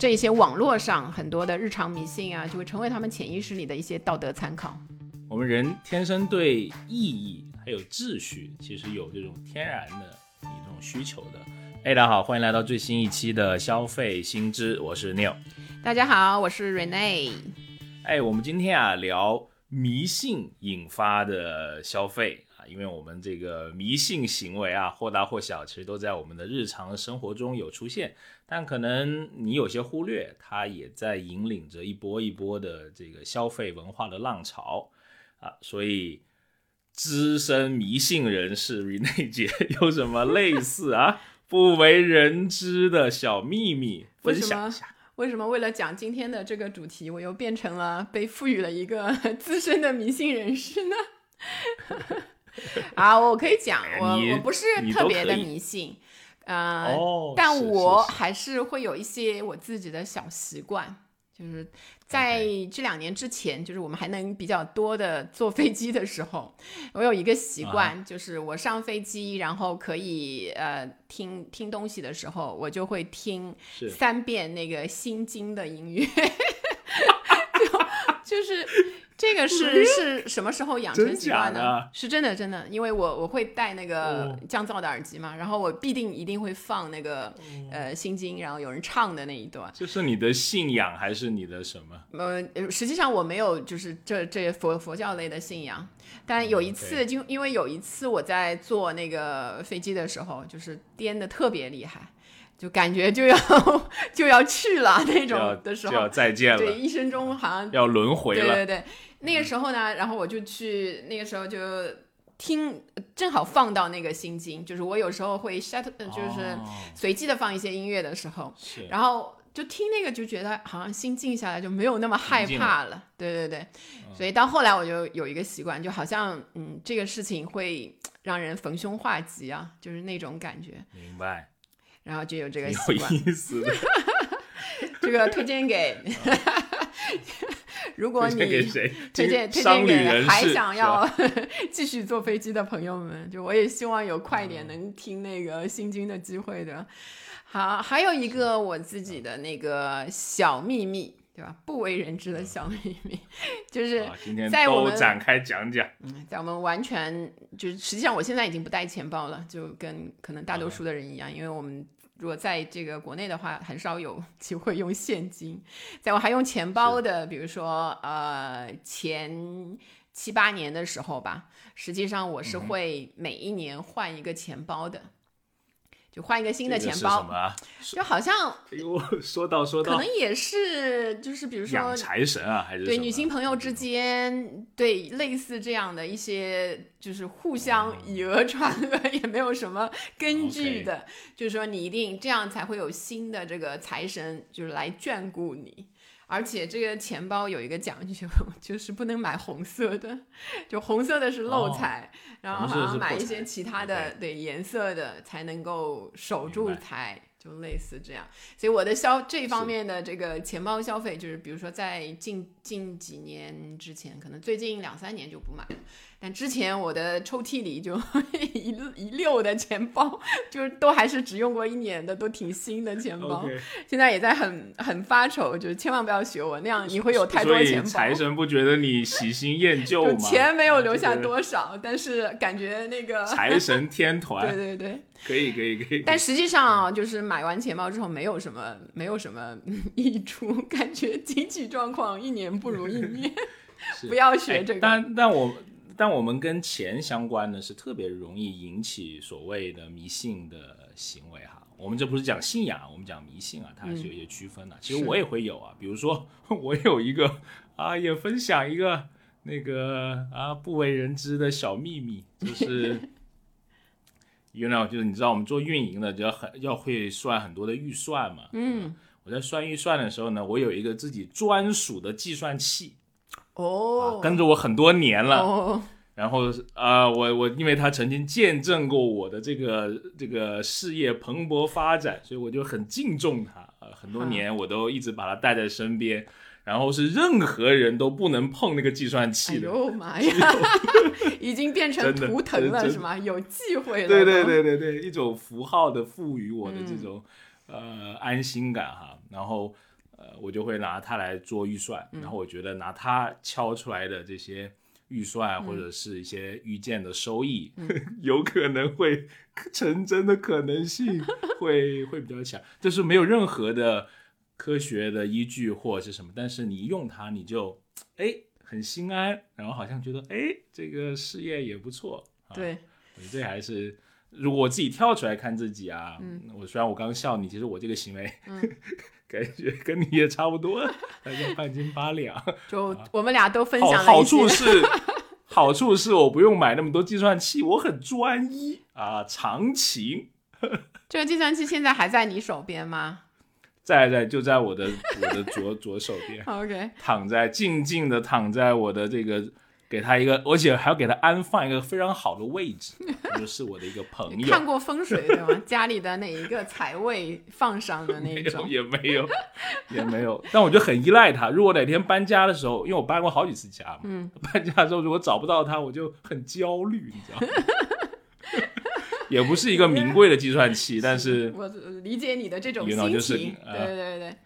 这些网络上很多的日常迷信啊，就会成为他们潜意识里的一些道德参考。我们人天生对意义还有秩序，其实有这种天然的一种需求的。哎，大家好，欢迎来到最新一期的消费新知，我是 Neil。大家好，我是 Rene。哎，我们今天啊聊迷信引发的消费啊，因为我们这个迷信行为啊，或大或小，其实都在我们的日常生活中有出现，但可能你有些忽略，它也在引领着一波一波的这个消费文化的浪潮啊，所以资深迷信人士 Rene 姐有什么类似啊不为人知的小秘密分享一下？为什么为了讲今天的这个主题，我又变成了被赋予了一个 资深的迷信人士呢？啊，我可以讲，我我不是特别的迷信，呃，但我还是会有一些我自己的小习惯。就是在这两年之前，就是我们还能比较多的坐飞机的时候，我有一个习惯，就是我上飞机，然后可以呃听听东西的时候，我就会听三遍那个心经的音乐，就 就是。这个是是什么时候养成习惯的？是真的，真的，因为我我会戴那个降噪的耳机嘛，然后我必定一定会放那个呃心经，然后有人唱的那一段。就是你的信仰还是你的什么？呃，实际上我没有，就是这这佛佛教类的信仰。但有一次，就因为有一次我在坐那个飞机的时候，就是颠的特别厉害。就感觉就要就要去了那种的时候，就要再见了。对，一生中好像要轮回了。对对对，那个时候呢，然后我就去，那个时候就听，正好放到那个心经，就是我有时候会 shut，就是随机的放一些音乐的时候，然后就听那个，就觉得好像心静下来，就没有那么害怕了。对对对，所以到后来我就有一个习惯，就好像嗯，这个事情会让人逢凶化吉啊，就是那种感觉。明白。然后就有这个习惯，有意思。这个推荐给，如果你推荐推荐给 还想要继续坐飞机的朋友们，就我也希望有快点能听那个新军的机会的。好，还有一个我自己的那个小秘密，对吧？不为人知的小秘密，就是在我们展开讲讲。嗯，在我们完全就是实际上，我现在已经不带钱包了，就跟可能大多数的人一样，因为我们。如果在这个国内的话，很少有机会用现金。在我还用钱包的，比如说呃前七八年的时候吧，实际上我是会每一年换一个钱包的。就换一个新的钱包，就好像哎呦，说 到说到，可能也是就是比如说养财神啊，还是对女性朋友之间，对类似这样的一些，就是互相以讹传讹，也没有什么根据的，就是说你一定这样才会有新的这个财神，就是来眷顾你。而且这个钱包有一个讲究，就是不能买红色的，就红色的是漏财，然后好像买一些其他的对颜色的才能够守住财，就类似这样。所以我的消这方面的这个钱包消费，就是比如说在近近几年之前，可能最近两三年就不买了。但之前我的抽屉里就 一一溜的钱包，就是都还是只用过一年的，都挺新的钱包。现在也在很很发愁，就是千万不要学我那样，你会有太多钱包。财神不觉得你喜新厌旧吗？钱没有留下多少，但是感觉那个财神天团。对对对，可以可以可以。但实际上就是买完钱包之后，没有什么没有什么益处，感觉经济状况一年不如一年。不要学这个。但但我。但我们跟钱相关的是特别容易引起所谓的迷信的行为哈。我们这不是讲信仰，我们讲迷信啊，它还是有一些区分的。其实我也会有啊，比如说 我有一个啊，也分享一个那个啊不为人知的小秘密，就是，you know，就是你知道我们做运营的就要很要会算很多的预算嘛。嗯，我在算预算的时候呢，我有一个自己专属的计算器。哦，跟着我很多年了，然后啊，我我因为他曾经见证过我的这个这个事业蓬勃发展，所以我就很敬重他啊，很多年我都一直把他带在身边，然后是任何人都不能碰那个计算器的。哦妈呀，已经变成图腾了是吗？有忌讳了。对对对对对，一种符号的赋予我的这种呃安心感哈，然后。呃，我就会拿它来做预算，然后我觉得拿它敲出来的这些预算或者是一些预见的收益，有可能会成真的可能性会会比较强，就是没有任何的科学的依据或者是什么，但是你用它你就哎很心安，然后好像觉得哎这个事业也不错，对，这还是。如果我自己跳出来看自己啊，我虽然我刚笑你，其实我这个行为，感觉跟你也差不多，大家半斤八两。就我们俩都分享了好处是，好处是我不用买那么多计算器，我很专一啊，长情。这个计算器现在还在你手边吗？在在，就在我的我的左左手边。OK，躺在静静的躺在我的这个。给他一个，而且还要给他安放一个非常好的位置，就是我的一个朋友。看过风水对吗？家里的哪一个财位放上的那种？也没有，也没有。但我就很依赖他。如果哪天搬家的时候，因为我搬过好几次家嘛，嗯，搬家的时候如果找不到他，我就很焦虑，你知道吗？也不是一个名贵的计算器，但是我理解你的这种心情，对对对。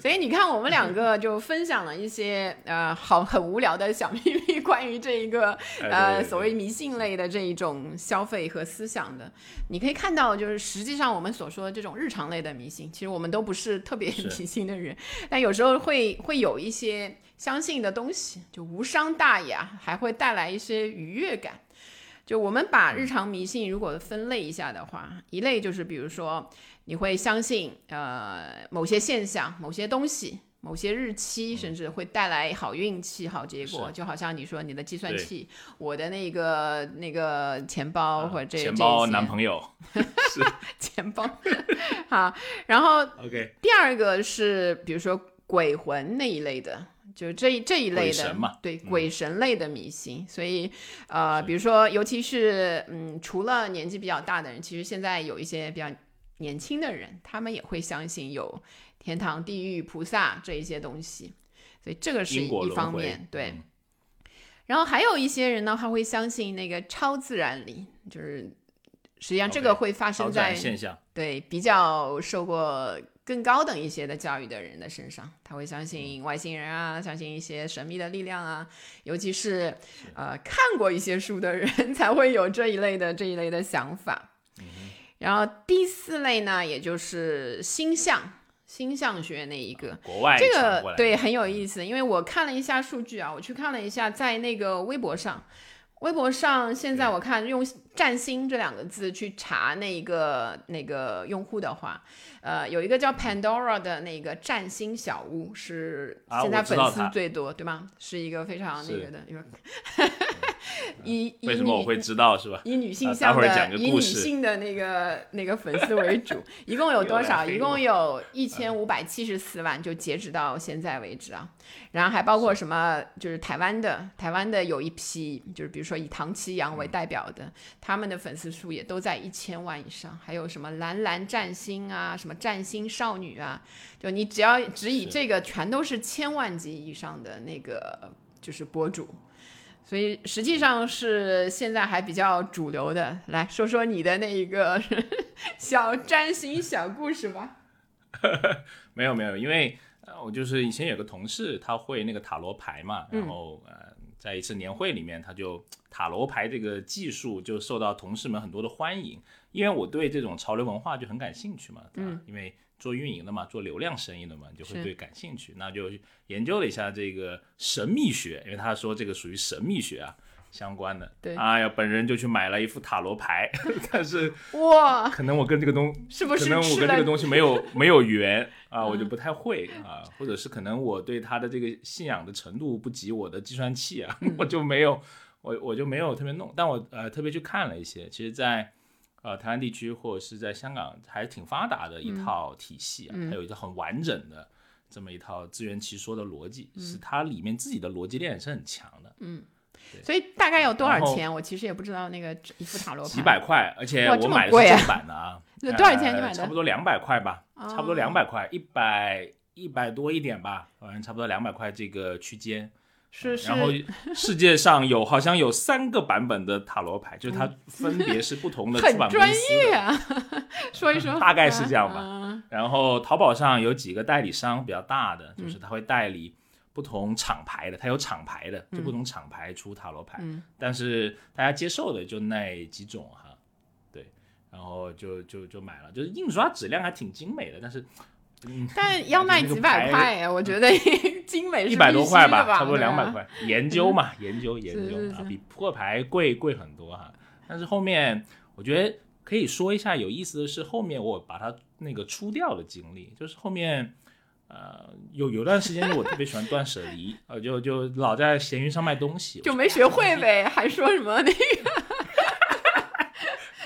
所以你看，我们两个就分享了一些呃好很无聊的小秘密，关于这一个 呃所谓迷信类的这一种消费和思想的。你可以看到，就是实际上我们所说的这种日常类的迷信，其实我们都不是特别迷信的人，但有时候会会有一些相信的东西，就无伤大雅，还会带来一些愉悦感。就我们把日常迷信如果分类一下的话，一类就是比如说你会相信呃某些现象、某些东西、某些日期，甚至会带来好运气、好结果。就好像你说你的计算器，我的那个那个钱包或者这钱包男朋友。是 钱包。好，然后 OK 第二个是比如说鬼魂那一类的。就是这这一类的，对鬼神类的迷信，所以呃，比如说，尤其是嗯，除了年纪比较大的人，其实现在有一些比较年轻的人，他们也会相信有天堂、地狱、菩萨这一些东西，所以这个是一方面。对，然后还有一些人呢，他会相信那个超自然力，就是实际上这个会发生在对比较受过。更高等一些的教育的人的身上，他会相信外星人啊，相信一些神秘的力量啊，尤其是呃看过一些书的人 才会有这一类的这一类的想法。然后第四类呢，也就是星象星象学那一个，国外这个对很有意思，因为我看了一下数据啊，我去看了一下，在那个微博上。微博上现在我看用“占星”这两个字去查那个那个用户的话，呃，有一个叫 Pandora 的那个占星小屋是现在粉丝最多，对吗？是一个非常那个的，因为 以为什么我会知道是吧？以女性向的以女性的那个那个粉丝为主，一共有多少？一共有一千五百七十四万，就截止到现在为止啊。然后还包括什么？就是台湾的，台湾的有一批，就是比如说以唐奇阳为代表的，他们的粉丝数也都在一千万以上。还有什么蓝蓝占星啊，什么占星少女啊，就你只要只以这个，全都是千万级以上的那个就是博主。所以实际上是现在还比较主流的。来说说你的那一个 小占星小故事吧。没有没有，因为。我就是以前有个同事，他会那个塔罗牌嘛，然后呃，在一次年会里面，他就塔罗牌这个技术就受到同事们很多的欢迎，因为我对这种潮流文化就很感兴趣嘛，嗯，因为做运营的嘛，做流量生意的嘛，就会对感兴趣，那就研究了一下这个神秘学，因为他说这个属于神秘学啊。相关的，对，哎呀，本人就去买了一副塔罗牌，但是哇，可能我跟这个东是不是可能我跟这个东西没有 没有缘啊，我就不太会啊，或者是可能我对他的这个信仰的程度不及我的计算器啊，我就没有我我就没有特别弄，但我呃特别去看了一些，其实，在呃台湾地区或者是在香港还挺发达的一套体系啊，它有一个很完整的这么一套自圆其说的逻辑，是它里面自己的逻辑链是很强的，嗯。所以大概要多少钱？我其实也不知道那个一副塔罗牌。几百块，而且我买的是正版的啊。那多少钱？你买的？差不多两百块吧，差不多两百块，一百一百多一点吧，反正差不多两百块这个区间。是是。然后 世界上有好像有三个版本的塔罗牌，就是它分别是不同的 出版公司。很专业啊，说一说。大概是这样吧。然后淘宝上有几个代理商比较大的，就是他会代理不同厂牌的，他有厂牌的，就不同厂牌出塔罗牌。嗯。但是大家接受的就那几种哈，对。然后就就就买了，就是印刷质量还挺精美的，但是。但要卖几百块，我觉得 精美一百多块吧，差不多两百块。研究嘛，研究研究啊，比破牌贵贵很多哈。但是后面我觉得可以说一下有意思的是，后面我把它那个出掉的经历，就是后面呃有有段时间我特别喜欢断舍离，呃就就老在闲鱼上卖东西，就没学会呗，还说什么那个。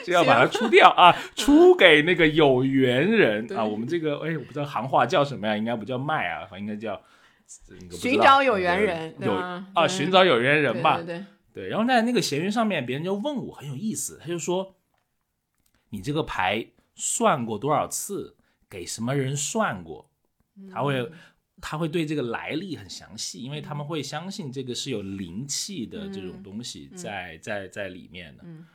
就要把它 出掉啊，出给那个有缘人啊。我们这个哎，我不知道行话叫什么呀？应该不叫卖啊，应该叫寻找有缘人。有啊，寻找有缘人吧。对对对。然后在那个闲鱼上面，别人就问我很有意思，他就说：“你这个牌算过多少次？给什么人算过？”他会他会对这个来历很详细，因为他们会相信这个是有灵气的这种东西在在在里面的。嗯。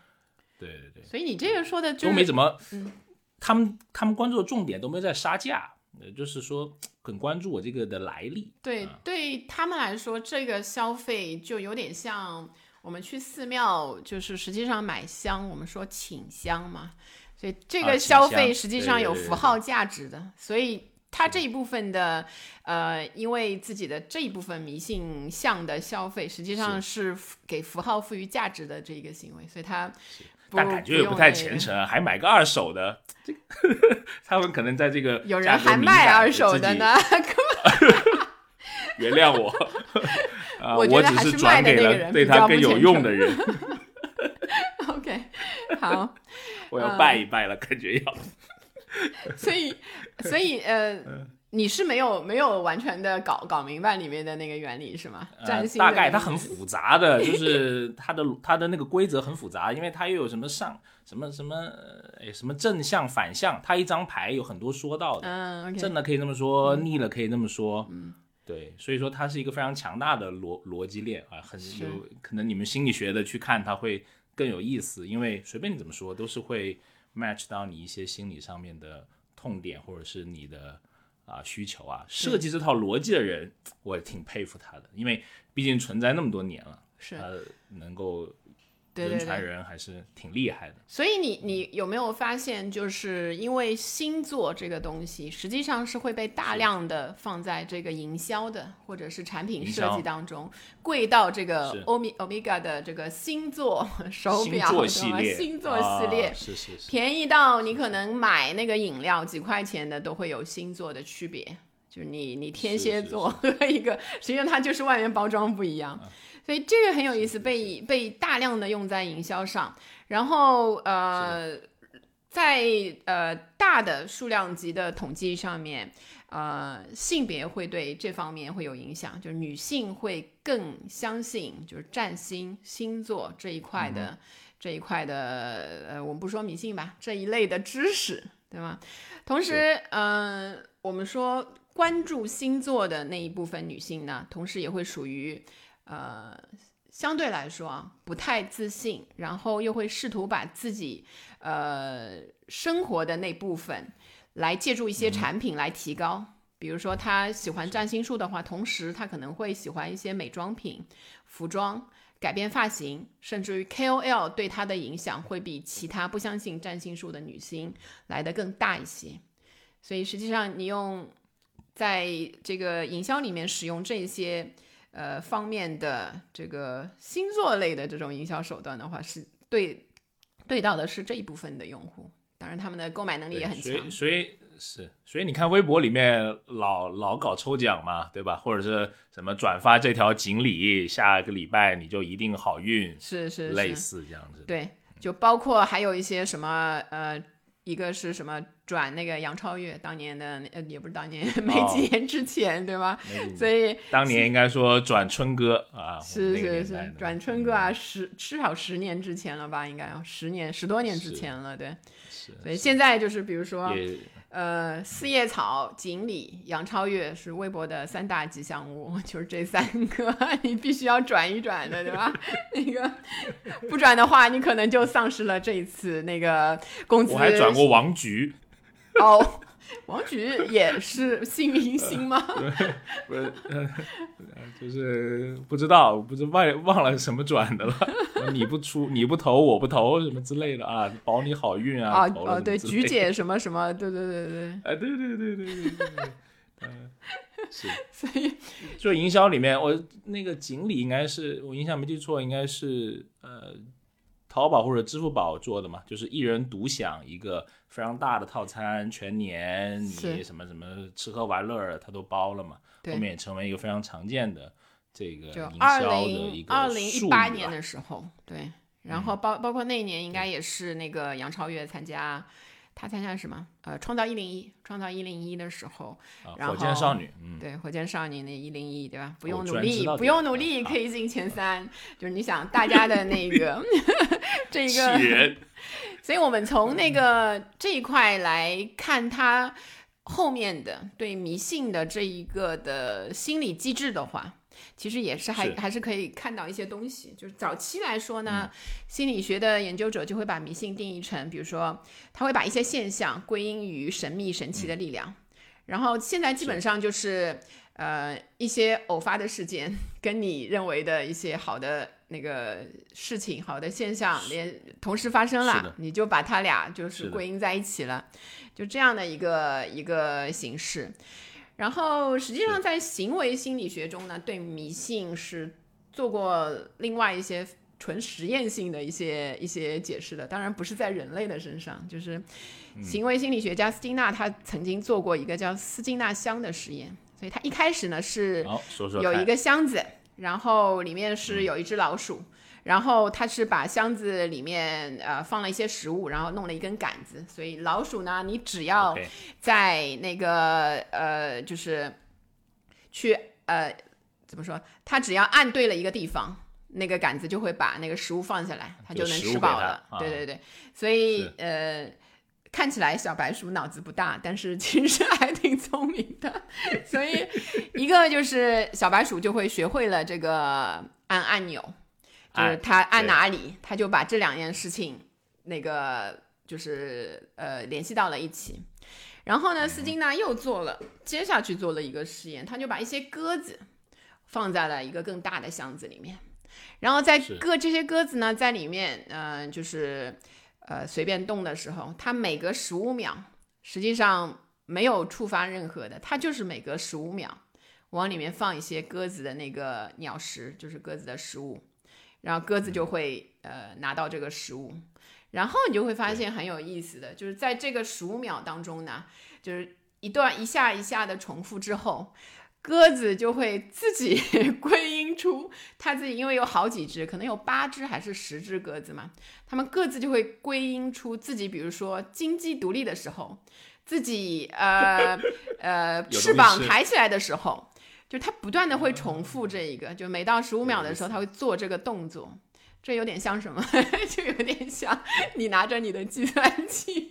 对对对，所以你这个说的都没怎么，嗯。他们他们关注的重点都没有在杀价，呃，就是说很关注我这个的来历。对，对他们来说，这个消费就有点像我们去寺庙，就是实际上买香，我们说请香嘛，所以这个消费实际上有符号价值的，所以。他这一部分的，呃，因为自己的这一部分迷信向的消费，实际上是。给符号赋予价值的这一个行为，所以他，但感觉也不太虔诚，还买个二手的，这 他们可能在这个有人还卖二手的呢，原谅我，我我只是转给了对他更有用的人。OK，好，我要拜一拜了，感觉要。所以，所以，呃，你是没有没有完全的搞搞明白里面的那个原理是吗？占星大概它很复杂的，就是它的 它的那个规则很复杂，因为它又有什么上什么什么哎什么正向反向，它一张牌有很多说到的，嗯，正的可以这么说，逆了可以这么说，嗯，对，所以说它是一个非常强大的逻逻辑链啊，很有可能你们心理学的去看它会更有意思，因为随便你怎么说都是会。match 到你一些心理上面的痛点，或者是你的啊需求啊，设计这套逻辑的人，我也挺佩服他的，因为毕竟存在那么多年了，是他能够。人传人还是挺厉害的，所以你你有没有发现，就是因为星座这个东西，实际上是会被大量的放在这个营销的或者是产品设计当中，贵到这个欧米欧米伽的这个星座手表，星座星座系列，是是是，便宜到你可能买那个饮料几块钱的都会有星座的区别，就是你你天蝎座和一个，实际上它就是外面包装不一样。所以这个很有意思，被被大量的用在营销上，然后呃，在呃大的数量级的统计上面，呃，性别会对这方面会有影响，就是女性会更相信就是占星星座这一块的这一块的呃，我们不说迷信吧，这一类的知识，对吗？同时，嗯，我们说关注星座的那一部分女性呢，同时也会属于。呃，相对来说啊，不太自信，然后又会试图把自己呃生活的那部分来借助一些产品来提高。比如说，他喜欢占星术的话，同时他可能会喜欢一些美妆品、服装、改变发型，甚至于 KOL 对他的影响会比其他不相信占星术的女星来的更大一些。所以，实际上你用在这个营销里面使用这些。呃，方面的这个星座类的这种营销手段的话，是对对到的是这一部分的用户，当然他们的购买能力也很强。所以是，所以你看微博里面老老搞抽奖嘛，对吧？或者是什么转发这条锦鲤，下个礼拜你就一定好运，是是类似这样子。对，就包括还有一些什么呃。一个是什么转那个杨超越当年的呃也不是当年 没几年之前对吧？所以当年应该说转春哥啊，是是是转春哥啊，十至少十年之前了吧？应该十年十多年之前了，对。所以现在就是比如说呃，四叶草、锦鲤、杨超越是微博的三大吉祥物，就是这三个，你必须要转一转的，对吧？那个不转的话，你可能就丧失了这一次那个工资。我还转过王菊。哦。王菊也是新明星吗？不是，就是不知道，不知忘忘了什么转的了。你不出，你不投，我不投，什么之类的啊，保你好运啊。啊啊，对，菊姐什么什么，对对对对。哎，对对对对对对。嗯，是。所以做营销里面，我那个锦鲤应该是我印象没记错，应该是呃。淘宝或者支付宝做的嘛，就是一人独享一个非常大的套餐，全年你什么什么吃喝玩乐他都包了嘛。后面也成为一个非常常见的这个营销的一个二零一八年的时候，对，然后包包括那一年应该也是那个杨超越参加。他参加什么？呃，创造一零一，创造一零一的时候，然后火箭少女，嗯，对，火箭少女那一零一，对吧？不用努力，不用努力可以进前 三，就是你想大家的那个 这个，所以我们从那个这一块来看他后面的对迷信的这一个的心理机制的话。其实也是还还是可以看到一些东西，就是早期来说呢，心理学的研究者就会把迷信定义成，比如说他会把一些现象归因于神秘神奇的力量，然后现在基本上就是呃一些偶发的事件跟你认为的一些好的那个事情、好的现象连同时发生了，你就把它俩就是归因在一起了，就这样的一个一个形式。然后，实际上在行为心理学中呢，对迷信是做过另外一些纯实验性的一些一些解释的。当然，不是在人类的身上，就是行为心理学家斯金纳他曾经做过一个叫斯金纳箱的实验。所以他一开始呢是有一个箱子，然后里面是有一只老鼠。然后他是把箱子里面呃放了一些食物，然后弄了一根杆子，所以老鼠呢，你只要在那个呃就是去呃怎么说，它只要按对了一个地方，那个杆子就会把那个食物放下来，它就能吃饱了。对对对，所以呃看起来小白鼠脑子不大，但是其实还挺聪明的。所以一个就是小白鼠就会学会了这个按按钮。就是他按哪里，他就把这两件事情，那个就是呃联系到了一起。然后呢，斯金纳又做了，接下去做了一个实验，他就把一些鸽子放在了一个更大的箱子里面，然后在鸽这些鸽子呢在里面，嗯，就是呃随便动的时候，它每隔十五秒，实际上没有触发任何的，它就是每隔十五秒往里面放一些鸽子的那个鸟食，就是鸽子的食物。然后鸽子就会呃拿到这个食物，然后你就会发现很有意思的就是在这个十五秒当中呢，就是一段一下一下的重复之后，鸽子就会自己 归因出它自己，因为有好几只，可能有八只还是十只鸽子嘛，它们各自就会归因出自己，比如说金鸡独立的时候，自己呃 呃翅膀抬起来的时候。就他不断的会重复这一个，就每到十五秒的时候，他会做这个动作，这有点像什么？就有点像你拿着你的计算器，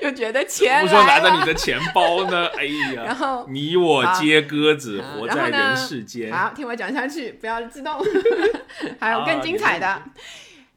就觉得钱不说拿着你的钱包呢？哎呀，然后你我皆鸽子，活在人世间。好，听我讲下去，不要激动，还有更精彩的。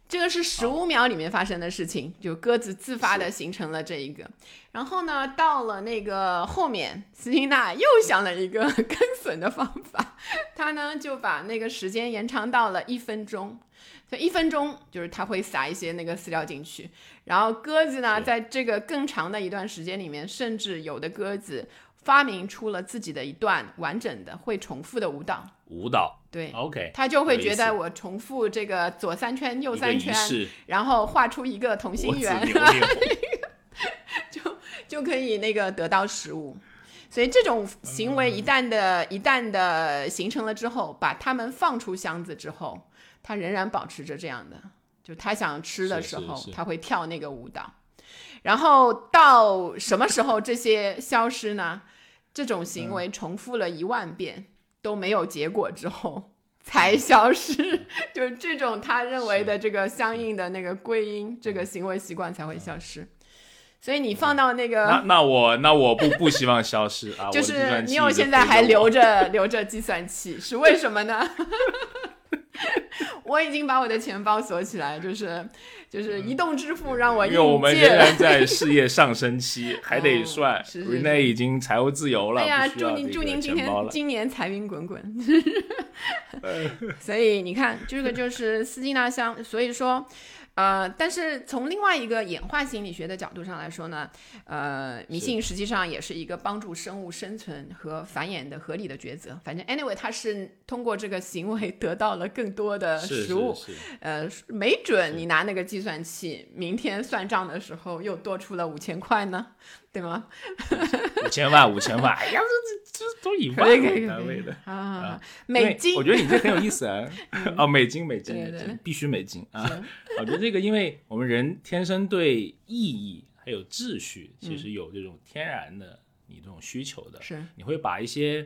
这个是十五秒里面发生的事情，就鸽子自发的形成了这一个。然后呢，到了那个后面，斯金纳又想了一个 更损的方法，他呢就把那个时间延长到了一分钟。所以一分钟就是他会撒一些那个饲料进去，然后鸽子呢，在这个更长的一段时间里面，甚至有的鸽子发明出了自己的一段完整的会重复的舞蹈。舞蹈。对，OK，他就会觉得我重复这个左三圈右三圈，然后画出一个同心圆，就就可以那个得到食物。所以这种行为一旦的一旦的形成了之后，把它们放出箱子之后，他仍然保持着这样的，就他想吃的时候，他会跳那个舞蹈。然后到什么时候这些消失呢？这种行为重复了一万遍。都没有结果之后才消失，就是这种他认为的这个相应的那个归因，这个行为习惯才会消失。所以你放到那个，那那我那我不不希望消失啊！就是你有现在还留着留着计算器，是为什么呢？我已经把我的钱包锁起来，就是就是移动支付让我因为我们仍然在事业上升期，还得算。Rene 已经财务自由了，哎呀，祝您祝您今天今年财运滚滚。所以你看，这个就是斯金纳香，所以说。呃，但是从另外一个演化心理学的角度上来说呢，呃，迷信实际上也是一个帮助生物生存和繁衍的合理的抉择。反正 anyway，它是通过这个行为得到了更多的食物。呃，没准你拿那个计算器，明天算账的时候又多出了五千块呢。对吗？五千万，五千万，哎呀，这这这都以万为单位的啊！美金，我觉得你这很有意思啊！哦，美金，美金，必须美金啊！我觉得这个，因为我们人天生对意义还有秩序，其实有这种天然的你这种需求的。是，你会把一些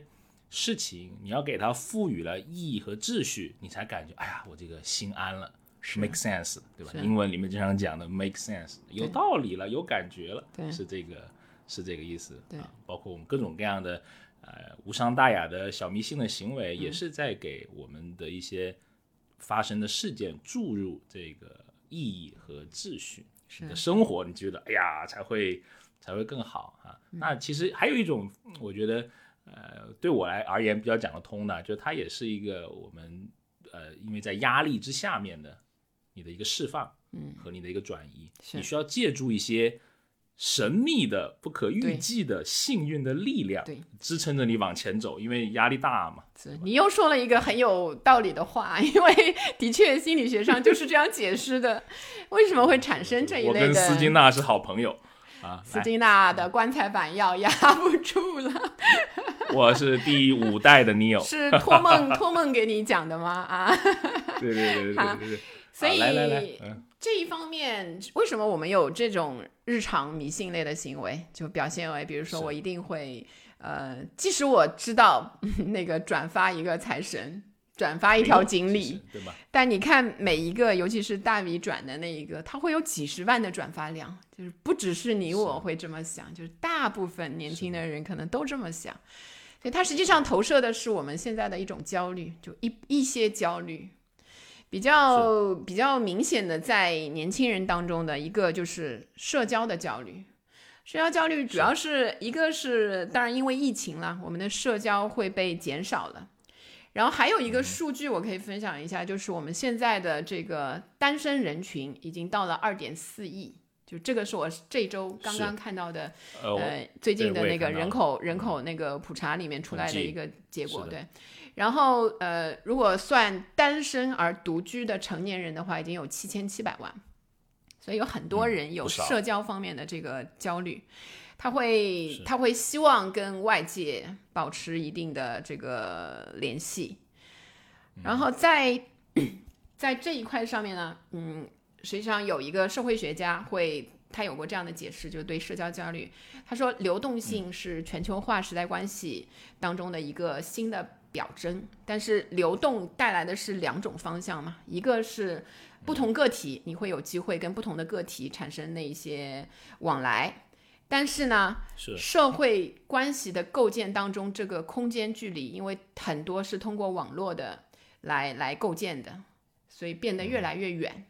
事情，你要给它赋予了意义和秩序，你才感觉，哎呀，我这个心安了。make sense，对吧？英文里面经常讲的 make sense，有道理了，有感觉了，是这个。是这个意思，对，包括我们各种各样的，呃，无伤大雅的小迷信的行为，也是在给我们的一些发生的事件注入这个意义和秩序。是的生活，你觉得，哎呀，才会才会更好啊。那其实还有一种，我觉得，呃，对我来而言比较讲得通的，就它也是一个我们，呃，因为在压力之下面的你的一个释放，嗯，和你的一个转移，你需要借助一些。神秘的、不可预计的幸运的力量，对，支撑着你往前走，因为压力大嘛。你又说了一个很有道理的话，因为的确心理学上就是这样解释的。为什么会产生这一类的？我跟斯金纳是好朋友啊。斯金纳的棺材板要压不住了。我是第五代的 Neo，是托梦托梦给你讲的吗？啊？对对对对对对。所以来来来，这一方面，为什么我们有这种日常迷信类的行为？就表现为，比如说，我一定会，呃，即使我知道 那个转发一个财神，转发一条锦鲤，对吧？但你看每一个，尤其是大 V 转的那一个，它会有几十万的转发量，就是不只是你我会这么想，就是大部分年轻的人可能都这么想，所以它实际上投射的是我们现在的一种焦虑，就一一些焦虑。比较比较明显的，在年轻人当中的一个就是社交的焦虑。社交焦虑主要是一个是，当然因为疫情了，我们的社交会被减少了。然后还有一个数据我可以分享一下，就是我们现在的这个单身人群已经到了二点四亿，就这个是我这周刚刚看到的，呃，最近的那个人口人口那个普查里面出来的一个结果，对。然后，呃，如果算单身而独居的成年人的话，已经有七千七百万，所以有很多人有社交方面的这个焦虑，他会他会希望跟外界保持一定的这个联系。然后在 在这一块上面呢，嗯，实际上有一个社会学家会他有过这样的解释，就是对社交焦虑，他说流动性是全球化时代关系当中的一个新的。表征，但是流动带来的是两种方向嘛，一个是不同个体，你会有机会跟不同的个体产生那一些往来，但是呢，是社会关系的构建当中，这个空间距离，因为很多是通过网络的来来构建的，所以变得越来越远。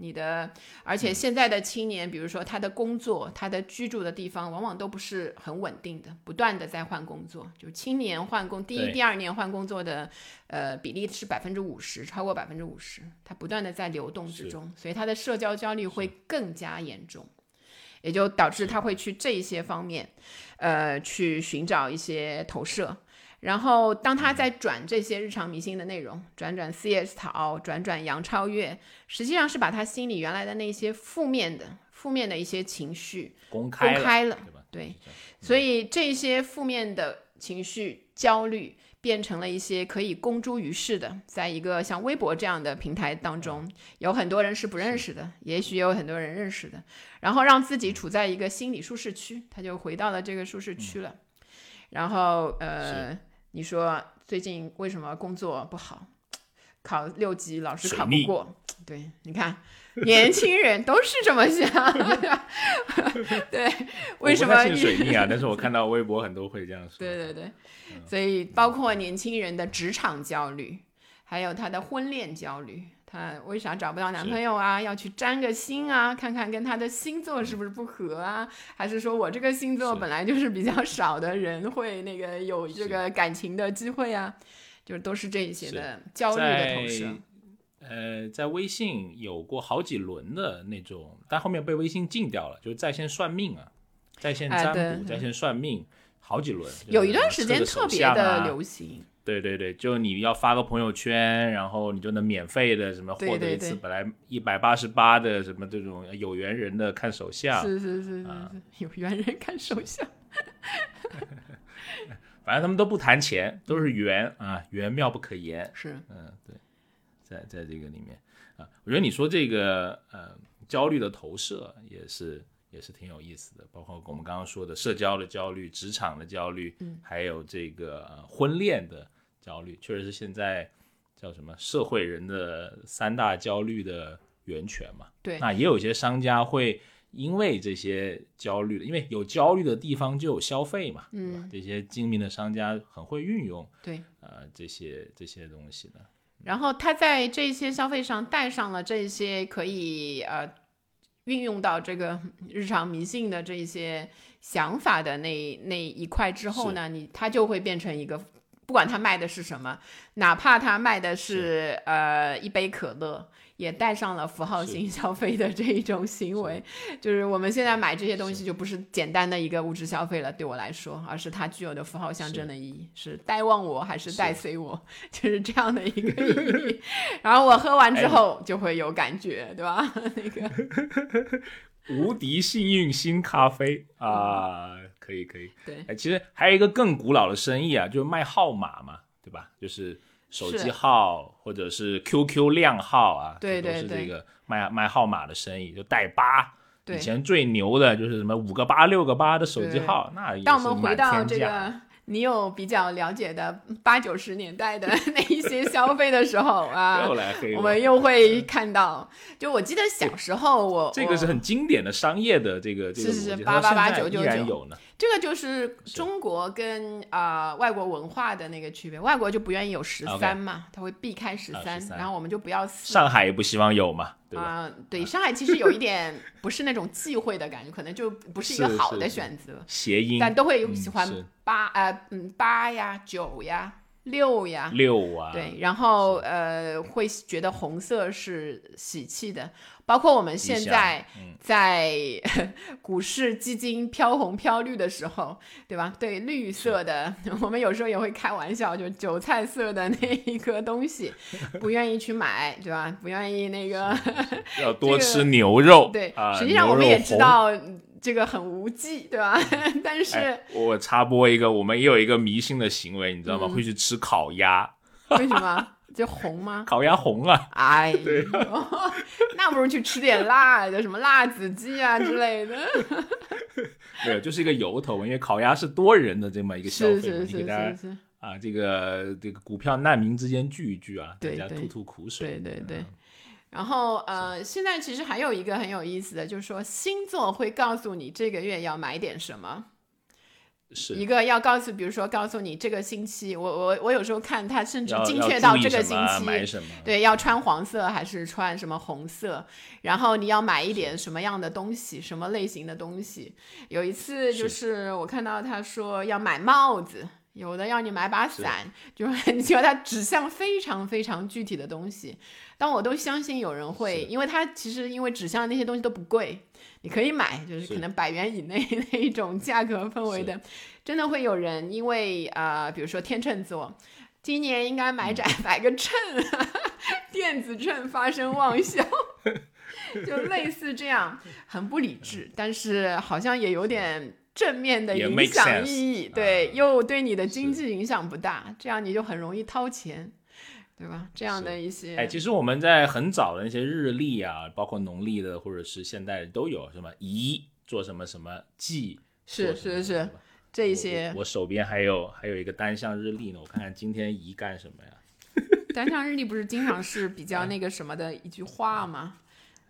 你的，而且现在的青年，比如说他的工作，他的居住的地方，往往都不是很稳定的，不断的在换工作。就青年换工，第一、第二年换工作的，呃，比例是百分之五十，超过百分之五十。他不断的在流动之中，所以他的社交焦虑会更加严重，也就导致他会去这些方面，呃，去寻找一些投射。然后，当他在转这些日常迷信的内容，转转 CS 淘，转转杨超越，实际上是把他心里原来的那些负面的、负面的一些情绪公开了，对，所以这些负面的情绪、焦虑变成了一些可以公诸于世的，在一个像微博这样的平台当中，有很多人是不认识的，也许有很多人认识的，然后让自己处在一个心理舒适区，他就回到了这个舒适区了，然后呃。你说最近为什么工作不好？考六级老是考不过。对，你看，年轻人都是这么想。对，为什么太水逆啊？但是我 看到微博很多会这样说。对对对，所以包括年轻人的职场焦虑，还有他的婚恋焦虑，他为啥找不到男朋友啊？要去占个星啊，看看跟他的星座是不是不合啊？还是说我这个星座本来就是比较少的人会那个有这个感情的机会啊？就是都是这一些的焦虑的同时。呃，在微信有过好几轮的那种，但后面被微信禁掉了，就是在线算命啊，在线占卜、哎在线算命，好几轮。有一段时间特别的流行，对对对，就你要发个朋友圈，然后你就能免费的什么获得一次本来一百八十八的什么这种有缘人的看手相，是是是是啊是，有缘人看手相。反正他们都不谈钱，都是缘啊，缘妙不可言。是，嗯，对，在在这个里面啊，我觉得你说这个呃焦虑的投射也是也是挺有意思的，包括我们刚刚说的社交的焦虑、职场的焦虑，嗯，还有这个、呃、婚恋的焦虑，确实是现在叫什么社会人的三大焦虑的源泉嘛。对那也有些商家会。因为这些焦虑的，因为有焦虑的地方就有消费嘛，对吧嗯？这些精明的商家很会运用对。呃这些这些东西的。然后他在这些消费上带上了这些可以呃运用到这个日常迷信的这些想法的那那一块之后呢，你他就会变成一个，不管他卖的是什么，哪怕他卖的是呃一杯可乐。也带上了符号性消费的这一种行为，就是我们现在买这些东西就不是简单的一个物质消费了，对我来说，而是它具有的符号象征的意义，是带旺我还是带随我，就是这样的一个意义。然后我喝完之后就会有感觉，对吧？那个无敌幸运星咖啡啊，可以可以。对。哎，其实还有一个更古老的生意啊，就是卖号码嘛，对吧？就是手机号或者是 QQ 靓号啊，对这都是对对。这个卖卖号码的生意，就带八。对。以前最牛的就是什么五个八、六个八的手机号，那也当我们回到这个你有比较了解的八九十年代的 那一些消费的时候啊我们又会看到，就我记得小时候我这个是很经典的商业的这个这个是是逻辑，它到888现在依然999有呢。这个就是中国跟啊、呃外国文化的那个区别，外国就不愿意有十三嘛，他会避开十啊三，13然后我们就不要四。上海也不希望有嘛，对吧？啊、对，上海其实有一点不是那种忌讳的感觉，可能就不是一个好的选择，谐音但都会嗯喜欢是。八呃嗯八呀九呀六呀，六啊，对，然后呃会觉得红色是喜气的，包括我们现在嗯在 股市基金飘红飘绿的时候，对吧？对绿色的，我们有时候也会开玩笑，就韭菜色的那一个东西，不愿意去买，对吧？不愿意那个，要多吃牛肉。对啊，，实际上我们也知道这个很无忌，对吧？但是哎，我插播一个，我们也有一个迷信的行为，你知道吗？嗯会去吃烤鸭，为什么就红吗？烤鸭红啊，哎呦，那不如去吃点辣的，什么辣子鸡啊之类的。没有，就是一个由头，因为烤鸭是多人的这么一个消费嘛，是是是你给大家是是，啊，这个这个股票难民之间聚一聚啊，大对对家吐吐苦水，对对对嗯。然后呃，现在其实还有一个很有意思的，就是说星座会告诉你这个月要买点什么。一个要告诉，比如说告诉你这个星期，我我我有时候看它甚至精确到这个星期，对，要穿黄色还是穿什么红色？然后你要买一点什么样的东西，什么类型的东西？有一次就是我看到他说要买帽子，有的要你买把伞，就是 你觉得它指向非常非常具体的东西。但我都相信有人会，因为它其实因为指向的那些东西都不贵，你可以买，就是是。可能百元以内那一种价格氛围的，真的会有人因为啊、呃比如说天秤座。今年应该买嗯。盏买个秤，电子秤发生妄想，就类似这样，很不理智，但是好像也有点正面的也影响意义，啊对，又对你的经济影响不大，这样你就很容易掏钱，对吧？这样的一些，哎，其实我们在很早的那些日历啊，包括农历的或者是现代的都有什么宜做什么什么忌，是做什么是是什么我这一些我，我手边还有还有一个单向日历呢，我看看今天宜干什么呀？单向日历不是经常是比较 那个什么的一句话吗？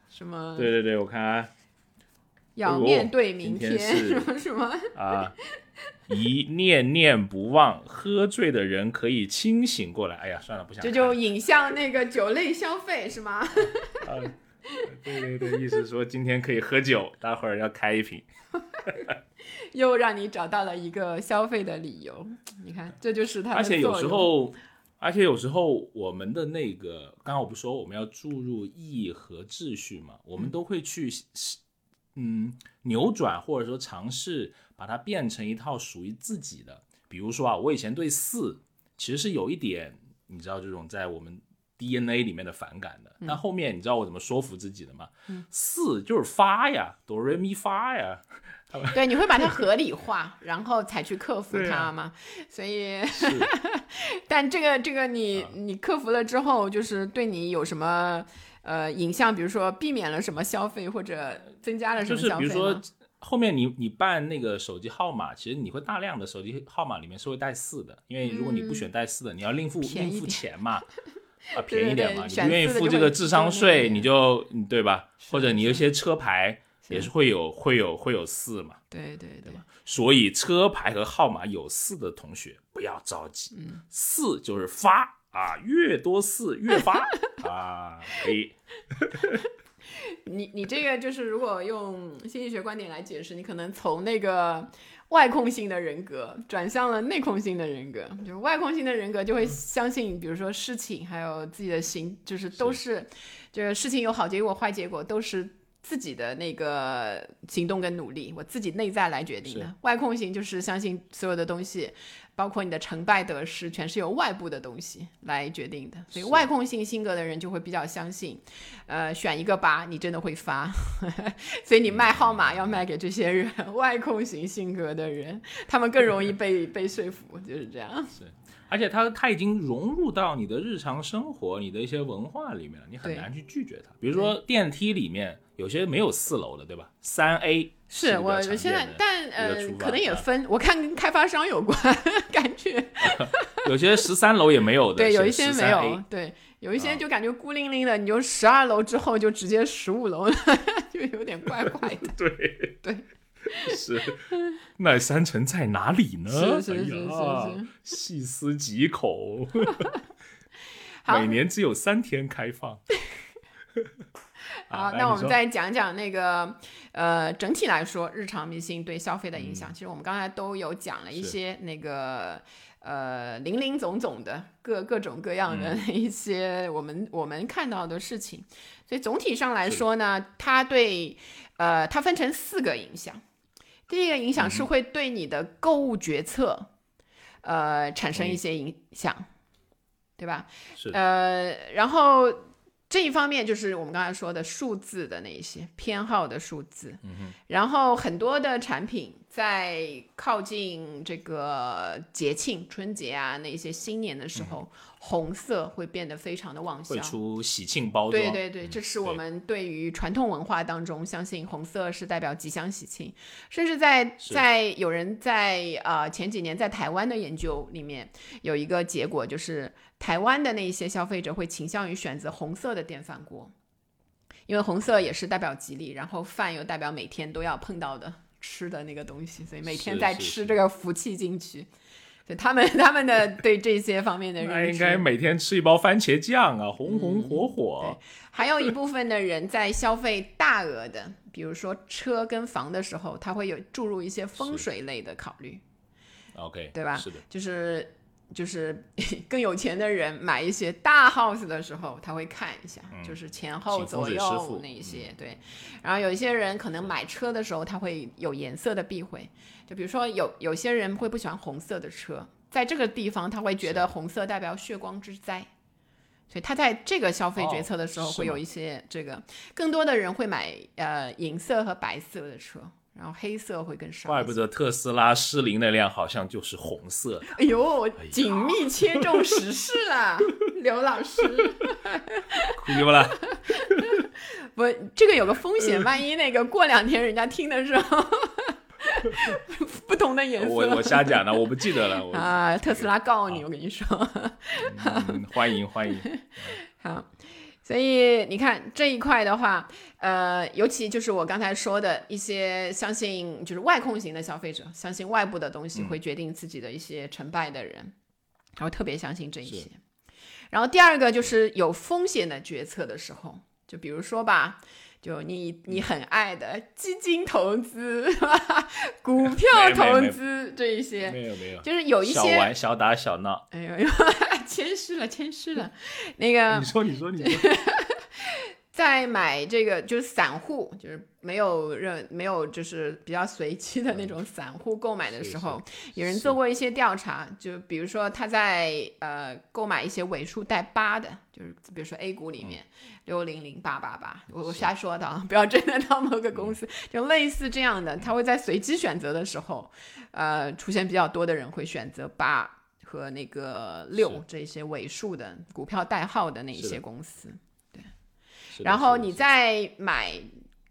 什么？对对对，我看啊。要面对明天什么什么啊？一念念不忘，喝醉的人可以清醒过来。哎呀，算了，不想。这就引向那个酒类消费是吗？啊，对对对，意思说今天可以喝酒，待会儿要开一瓶。又让你找到了一个消费的理由。你看，这就是他。而且有时候，而且有时候，我们的那个，刚刚我不说我们要注入意义和秩序嘛，我们都会去。嗯，扭转或者说尝试把它变成一套属于自己的。比如说啊，我以前对四其实是有一点，你知道这种在我们 DNA 里面的反感的。但后面你知道我怎么说服自己的吗？四就是发呀，哆瑞咪发呀。对，你会把它合理化，然后才去克服它吗？所以，但这个这个你你克服了之后，就是对你有什么？呃，影像，比如说避免了什么消费，或者增加了什么消费就是比如说后面你你办那个手机号码，其实你会大量的手机号码里面是会带四的，因为如果你不选带四的，你要另付另付钱嘛，啊，便宜点嘛，你不愿意付这个智商税，你就对吧？或者你有些车牌也是会有会有会有四嘛，对对对吧？所以车牌和号码有四的同学不要着急，四就是发。啊，越多四越发啊，可以。你你这个就是，如果用心理学观点来解释，你可能从那个外控性的人格转向了内控性的人格。就是外控性的人格就会相信，比如说事情还有自己的行，就是都是，就是事情有好结果坏结果都是自己的那个行动跟努力，我自己内在来决定的。外控型就是相信所有的东西。包括你的成败得失，全是由外部的东西来决定的。所以外控性性格的人就会比较相信，呃，选一个八，你真的会发。所以你卖号码要卖给这些人，外控型性格的人，他们更容易被被说服，就是这样。是。而且他他已经融入到你的日常生活、你的一些文化里面了，你很难去拒绝他。比如说电梯里面有些没有四楼的，对吧？三 A 是我现在，但呃，可能也分，我看跟开发商有关，感觉 有些十三楼也没有的，对，有一些没有，对，有一些就感觉孤零零的，你就十二楼之后就直接十五楼了，就有点怪怪的。对对。是，那三层在哪里呢？是是是是是，细思极恐。每年只有三天开放。好，那我们再讲讲那个呃，整体来说，日常迷信对消费的影响。其实我们刚才都有讲了一些那个呃，零零总总的各各种各样的 一些我们我们看到的事情。所以总体上来说呢，它对呃，它分成四个影响。第一个影响是会对你的购物决策，呃，产生一些影响，对吧？是。呃，然后这一方面就是我们刚才说的数字的那一些偏好的数字。嗯然后很多的产品在靠近这个节庆、春节啊，那些新年的时候。红色会变得非常的旺销，会出喜庆包装。对对对，这是我们对于传统文化当中相信红色是代表吉祥喜庆，甚至在在有人在呃前几年在台湾的研究里面有一个结果，就是台湾的那些消费者会倾向于选择红色的电饭锅，因为红色也是代表吉利，然后饭又代表每天都要碰到的吃的那个东西，所以每天在吃这个福气进去。他们 他们的对这些方面的认知，应该每天吃一包番茄酱啊，红红火火。还有一部分的人在消费大额的，比如说车跟房的时候，他会有注入一些风水类的考虑。OK，对吧？是的，就是就是 更有钱的人买一些大 house 的时候，他会看一下，就是前后左右那一些。对，然后有一些人可能买车的时候，他会有颜色的避讳。就比如说，有有些人会不喜欢红色的车，在这个地方他会觉得红色代表血光之灾，所以他在这个消费决策的时候会有一些这个。更多的人会买呃银色和白色的车，然后黑色会更少。怪不得特斯拉失灵那辆好像就是红色。哎呦，紧密切中时事了，刘老师。哭了了。不，这个有个风险，万一那个过两天人家听的时候。不同的颜色。我我瞎讲的，我不记得了。我啊，特斯拉告你，我跟你说。嗯欢迎欢迎。好，所以你看这一块的话，呃，尤其就是我刚才说的一些相信就是外控型的消费者，相信外部的东西嗯会决定自己的一些成败的人，然后特别相信这一些。然后第二个就是有风险的决策的时候，就比如说吧。就你你很爱的基金投资、股票投资这一些，没有没有，就是有一些小些，玩小打小闹。哎呦呦，谦虚了，谦虚了。那个你说你说你说。在买这个就是散户，就是没有任没有就是比较随机的那种散户购买的时候，有人做。过一些调查，就比如说他在呃购买一些尾数带八的，就是比如说 A 股里面六零零八八八，我我瞎。说的啊，不要真的 到某个公司，就类似这样的，他会在随机选择的时候，呃，出现比较多的人会选择八和那个六这些尾数的股票代号的那一些公司。是然后你在买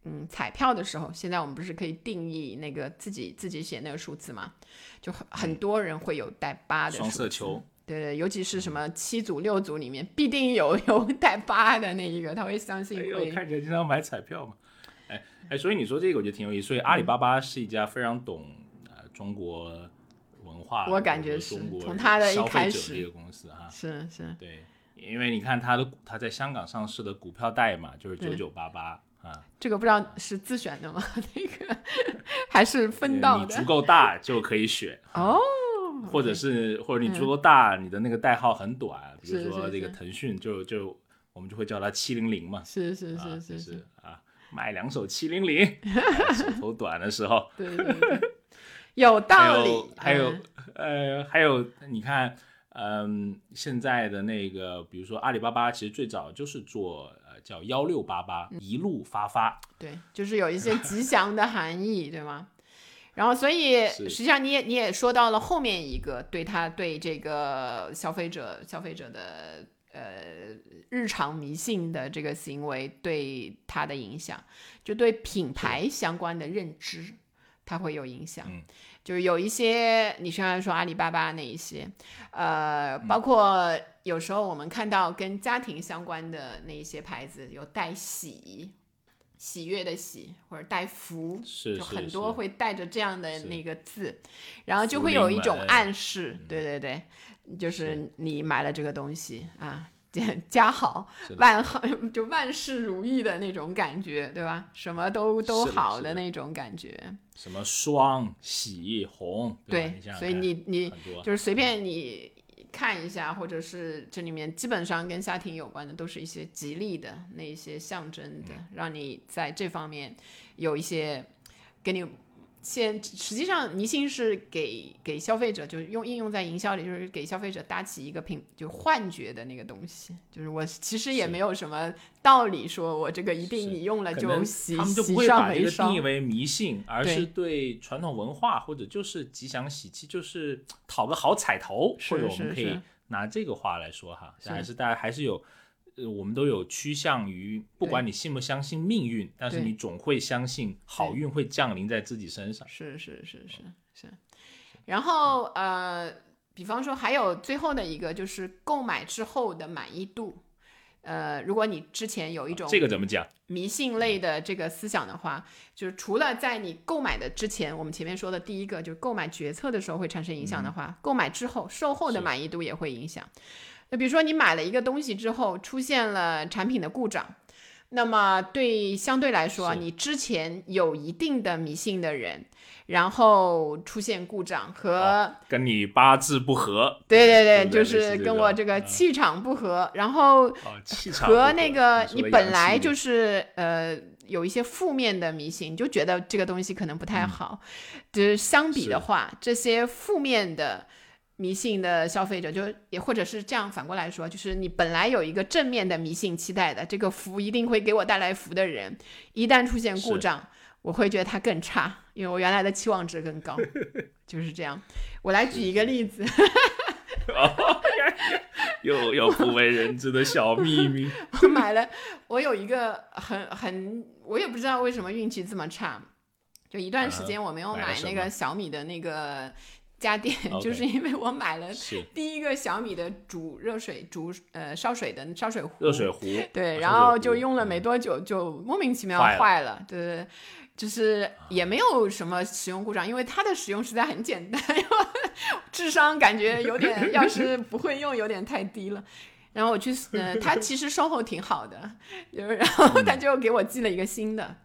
嗯彩票的时候，现在我们不是可以定义那个自己自己写那个数字吗？就很很多人会有带八的双色球，对对，尤其是什么七组六组里面必定有有带八的那一个，他会相信会看起来经常买彩票嘛。哎哎，所以你说这个我觉得挺有意思。所以阿里巴巴是一家非常懂呃中国文化，我感觉是中国从它的一开始者这个公司哈。是是对，因为你看它的它在香港上市的股票代码就是对九九八八啊，这个不知道是自选的吗？那个还是分到的你足够大就可以选。哦。或者是或者你足够大，你的那个代号很短，比如说这个腾讯就就我们就会叫它七零零嘛，是是啊，是是是，啊，买两手七零零，手头短的时候，对对对，有还道理有。还有嗯呃还有你看，嗯，现在的那个比如说阿里巴巴，其实最早就是做呃叫幺六八八嗯一路发发，对，就是有一些 吉祥的含义，对吗？然后，所以实际上你也你也说到了后面一个对他对这个消费者消费者的呃日常迷信的这个行为对他的影响，就对品牌相关的认知，它会有影响。嗯就是有一些你刚才说阿里巴巴那一些，呃，嗯包括有时候我们看到跟家庭相关的那一些牌子，有带喜。喜悦的喜，或者带福，是就是很多会带着这样的那个字，然后就会有一种暗示，嗯对对对，就是你买了这个东西啊，家好万好，就万事如意的那种感觉，对吧？什么都都好的那种感觉，什么双喜红，吧？对所以你你就是随便你看一下，或者是这里面基本上跟家庭有关的，都是一些吉利的那一些象征的，嗯。让你在这方面有一些给你。现实际上，迷信是给给消费者，就是用应用在营销里，就是给消费者搭起一个品，就幻觉的那个东西。就是我其实也没有什么道理，说我这个一定你用了就喜他们就喜上不会把这眉梢个定义。为迷信，而是对传统文化或者就是吉祥喜气，就是讨个好彩头，或者我们可以拿这个话来说哈，是还是大家还是有。呃，我们都有趋向于，不管你信不相信命运，但是你总会相信好运会降临在自己身上。是是是是是，然后呃，比方说还有最后的一个就是购买之后的满意度。呃，如果你之前有一种这个怎么讲？迷信类的这个思想的话，就是除了在你购买的之前，我们前面说的第一个就是购买决策的时候会产生影响的话，购买之后售后的满意度也会影响。那比如说你买了一个东西之后出现了产品的故障，那么对相对来说啊，你之前有一定的迷信的人，然后出现故障和、跟你八字不合，对对对，就是跟我这个嗯气场不合，然后和那个你本来就是呃有一些负面的迷信，你就觉得这个东西可能不太好。就是相比的话，这些负面的迷信的消费者，就也或者是这样反过来说，就是你本来有一个正面的迷信期待的，这个福一定会给我带来福的人，一旦出现故障。我会觉得它更差，因为我原来的期望值更高，就是这样。我来举一个例子，哦，又有不为人知的小秘密。我买了，我有一个很很，我也不知道为什么运气这么差，就一段时间我没有买那个小米的那个家电，就是因为我买了第一个小米的煮热水、煮呃烧水的烧水壶。热水壶。对，然后就用了没多久就莫名其妙坏了。对对，就是也没有什么使用故障，因为它的使用实在很简单，智商感觉有点，要是不会用有点太低了。然后我去，呃，他其实售后挺好的，就是然后他就给我寄了一个新的。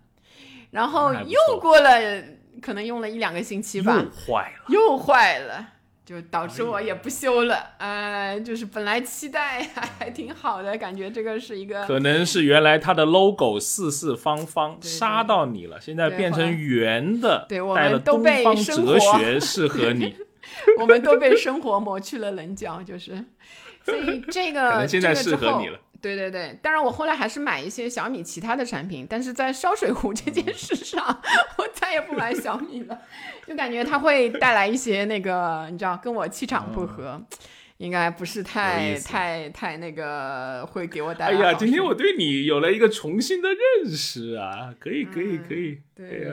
然后又过了，可能用了一两个星期吧，又坏了，又坏了，就导致我也不修了。呃，就是本来期待还还挺好的，感觉这个是一个，可能是原来它的 logo 四四方方杀到你了，现在变成圆的，对，我们都被哲学适合你，我们都被生活磨去了棱角，就是，所以这个可能现在适合你了。对对对，当然我后来还是买一些小米其他的产品，但是在烧水壶这件事上，我再也不买小米了，就感觉它会带来一些那个，你知道，跟我气场不合，应该不是太太太那个会给我带来。哎呀，今天我对你有了一个重新的认识啊，可以可以可以，对呀，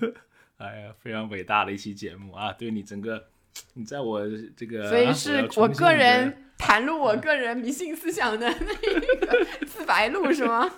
哎呀，非常伟大的一期节目啊，对你整个。你在我这个，所以是我个人袒露我个人迷信思想的那个 自白录是吗？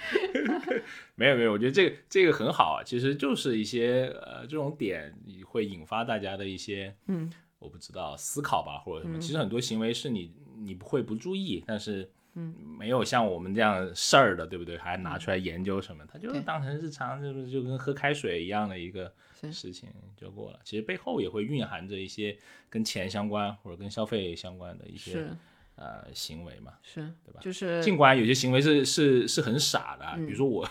没有没有，我觉得这个这个很好啊，其实就是一些呃这种点会引发大家的一些嗯，我不知道思考吧或者什么。其实很多行为是你你不会不注意，但是。嗯，没有像我们这样事儿的，对不对？还拿出来研究什么？他就当成日常，就是就跟喝开水一样的一个事情就过了。其实背后也会蕴含着一些跟钱相关或者跟消费相关的一些呃行为嘛，是对吧？就是尽管有些行为是是是很傻的，比如说我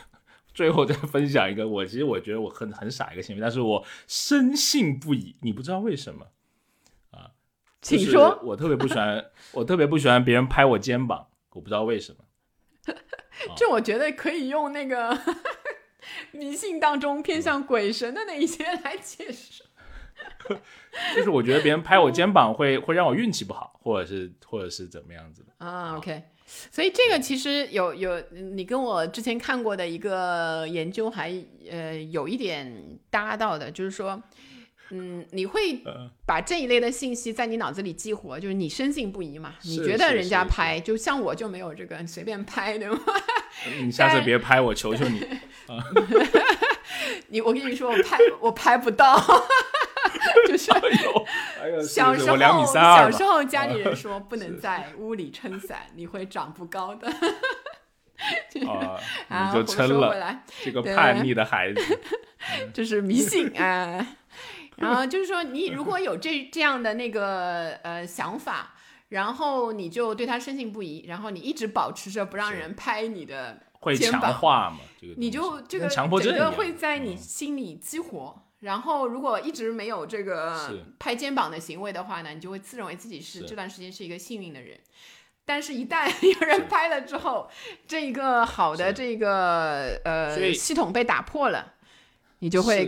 最后再分享一个，我其实我觉得我很很傻一个行为，但是我深信不疑。你不知道为什么啊？请说。我特别不喜欢，我特别不喜欢别人拍我肩膀。我不知道为什么，这我觉得可以用那个 迷信当中偏向鬼神的那一些来解释。就是我觉得别人拍我肩膀会会让我运气不好，或者是或者是怎么样子的啊？OK，所以这个其实有有你跟我之前看过的一个研究还呃有一点搭到的，就是说。嗯，你会把这一类的信息在你脑子里激活，就是你深信不疑嘛？你觉得人家拍，就像我就没有这个随便拍，对吗？你下次别拍我，求求你。你我跟你说，我拍我拍不到，就是小时候小时候家里人说不 能在屋里撑伞，你会长不高的。啊，你就撑了这个叛逆的孩子，这是迷信啊。然后就是说，你如果有这这样的那个呃想法，然后你就对他深信不疑，然后你一直保持着不让人拍你的肩膀，会强化嘛？这个你就这个强迫症整个会在你心里激活。然后如果一直没有这个拍肩膀的行为的话呢，你就会自认为自己是这段时间是一个幸运的人。但是，一旦有人拍了之后，这一个好的这个呃系统被打破了。你就会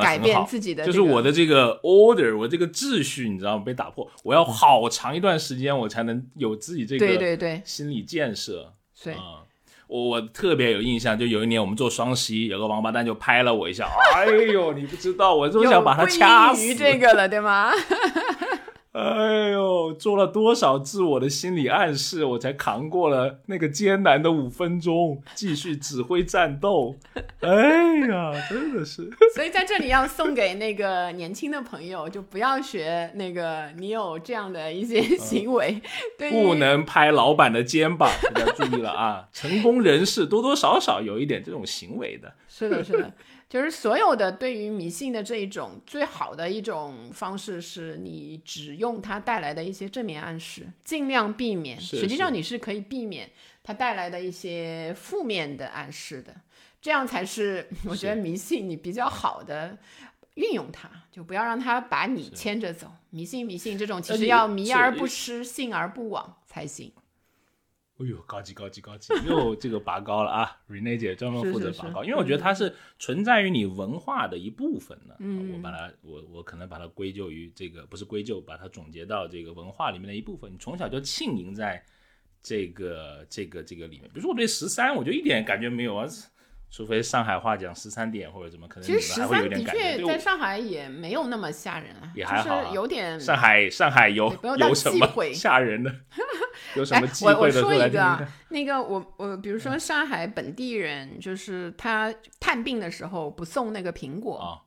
改变自己的，就是我的这个 order，我这个秩序，你知道吗？被打破，我要好长一段时间，我才能有自己这个对对对心理建设。对，我我特别有印象，就有一年我们做双十一，有个王八蛋就拍了我一下，哎呦，你不知道，我就想把他掐死。这个了，对吗？哎呦，做了多少自我的心理暗示，我才扛过了那个艰难的五分钟，继续指挥战斗。哎呀，真的是。所以在这里要送给那个年轻的朋友，就不要学那个你有这样的一些行为，对，不能拍老板的肩膀，要注意了啊！成功人士多多少少有一点这种行为的。是的，是的。就是所有的对于迷信的这一种最好的一种方式，是你只用它带来的一些正面暗示，尽量避免。实际上你是可以避免它带来的一些负面的暗示的，这样才是 我觉得迷信你比较好的运用它，就不要让它把你牵着走。迷信迷信这种其实要迷而不失，信而不往才行。哎呦，高级高级高级，又这个拔高了啊！Rene 姐专门负责拔高，因为我觉得它是存在于你文化的一部分的。嗯，我把它，我我可能把它归咎于这个，不是归咎，把它总结到这个文化里面的一部分。你从小就浸淫在这个这个这个里面。比如说我对十三，我就一点感觉没有啊，除非上海话讲十三点或者怎么，可能其实十你们还会有三的点感觉。确在上海也没有那么吓人啊，也还好啊就是有点上海上海有有什么 吓人的？有什哎么忌我我讳的来说一个啊听听。那个我我比如说上海本地人，就是他探病的时候不送那个苹果，啊，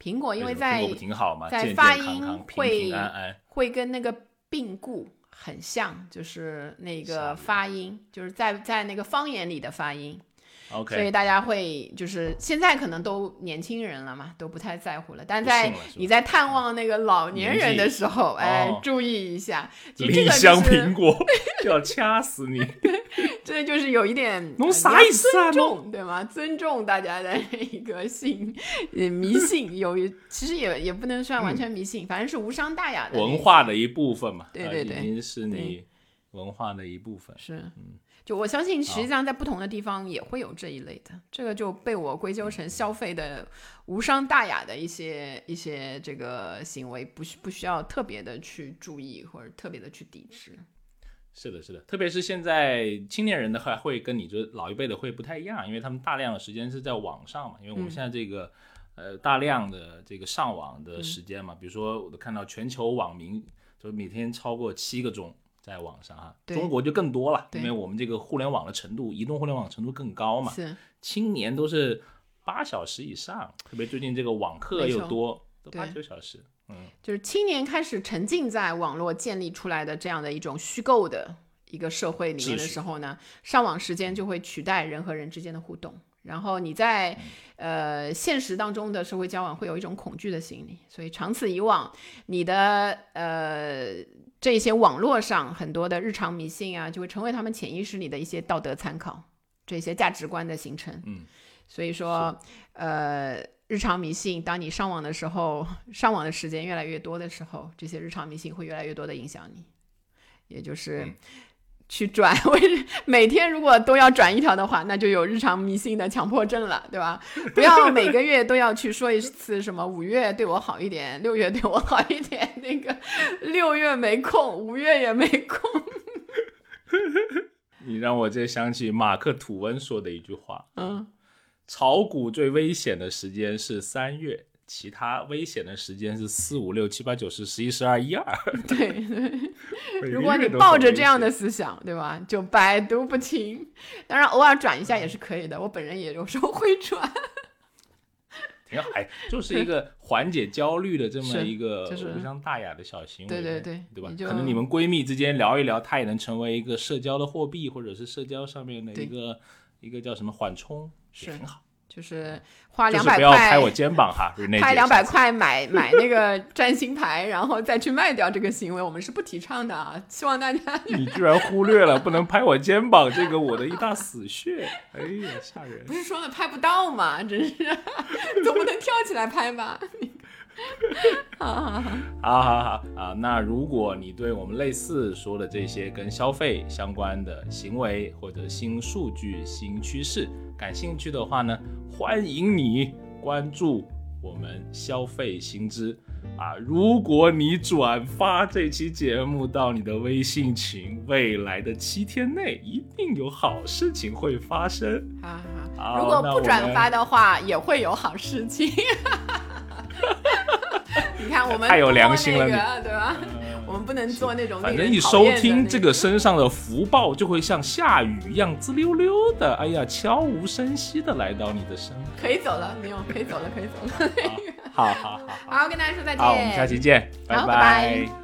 苹果因为在挺好嘛，在发康音康、平会平安安。会跟那个病故很像，就是那个发音，就是在在那个方言里的发音，所以大家会就是现在可能都年轻人了嘛，都不太在乎了。但在你在探望那个老年人的时候，哎哦，注意一下，这个香就是苹果 要掐死你！这就是有一点侬呃啥意思啊尊重对吗？尊重大家的一个信呃迷信，有一其实也也不能算完全迷信，反正是无伤大雅的文化的一部分嘛，呃对对对已经是你文化的一部分。是，就我相信，实际上在不同的地方也会有这一类的，这个就被我归咎成消费的无伤大雅的一些一些这个行为，不需不需要特别的去注意或者特别的去抵制。是的，是的，特别是现在青年人的话，会跟你这老一辈的会不太一样，因为他们大量的时间是在网上嘛，因为我们嗯。现在这个、呃大量的这个上网的时间嗯嘛，比如说我都看到全球网民就每天超过七个钟在网上啊，中国就更多了，因为我们这个互联网的程度，移动互联网程度更高嘛，是，青年都是八小时以上，特别最近这个网课又多，都八九小时，嗯，就是青年开始沉浸在网络建立出来的这样的一种虚构的一个社会里面的时候呢，上网时间就会取代人和人之间的互动。然后你在呃现实当中的社会交往会有一种恐惧的心理，所以长此以往，你的呃这些网络上很多的日常迷信啊，就会成为他们潜意识里的一些道德参考，这些价值观的形成。嗯，所以说呃。日常迷信，当你上网的时候，上网的时间越来越多的时候，这些日常迷信会越来越多的影响你，也就是嗯去转。我每天如果都要转一条的话，那就有日常迷信的强迫症了，对吧？不要每个月都要去说一次什么五月对我好一点，六月对我好一点，那个六月没空，五月也没空。你让我这想起马克吐温说的一句话，嗯，炒股最危险的时间是三月，其他危险的时间是四五六七八九十十一十二一二。对。对如果你抱着这样的，思想，对吧？就百毒不侵。当然，偶尔转一下也是可以的。我本人也有时候会转。挺好，哎，就是一个缓解焦虑的这么一个就是无伤大雅的小行为，对对对对吧可能你们闺蜜之间聊一聊，它也能成为一个社交的货币，或者是社交上面的一个一个叫什么缓冲，是挺好。就是花就是两百不要拍我肩膀哈 拍姐两百块买买那个占星牌，然后再去卖掉这个行为，我们是不提倡的啊！希望大家 你居然忽略了不能拍我肩膀这个我的一大死穴，哎呀，吓人不！是说了拍不到吗？真是，总不能跳起来拍吧？好 好好，好好好啊，那如果你对我们类似说的这些跟消费相关的行为或者新数据、新趋势感兴趣的话呢，欢迎你关注我们消费新知啊！如果你转发这期节目到你的微信群，未来的七天内一定有好事情会发生。好好。如果不转发的话，也会有好事情。你看我们太有良心了对吧？我们不能做那种反正一收听这个身上的福报，就会像下雨一样滋溜溜的，哎呀，悄无声息的来到你的身边。可以走了，没有可以走了，可以走了。好好好好好，好，跟大家说再见。好，我们下期见，拜拜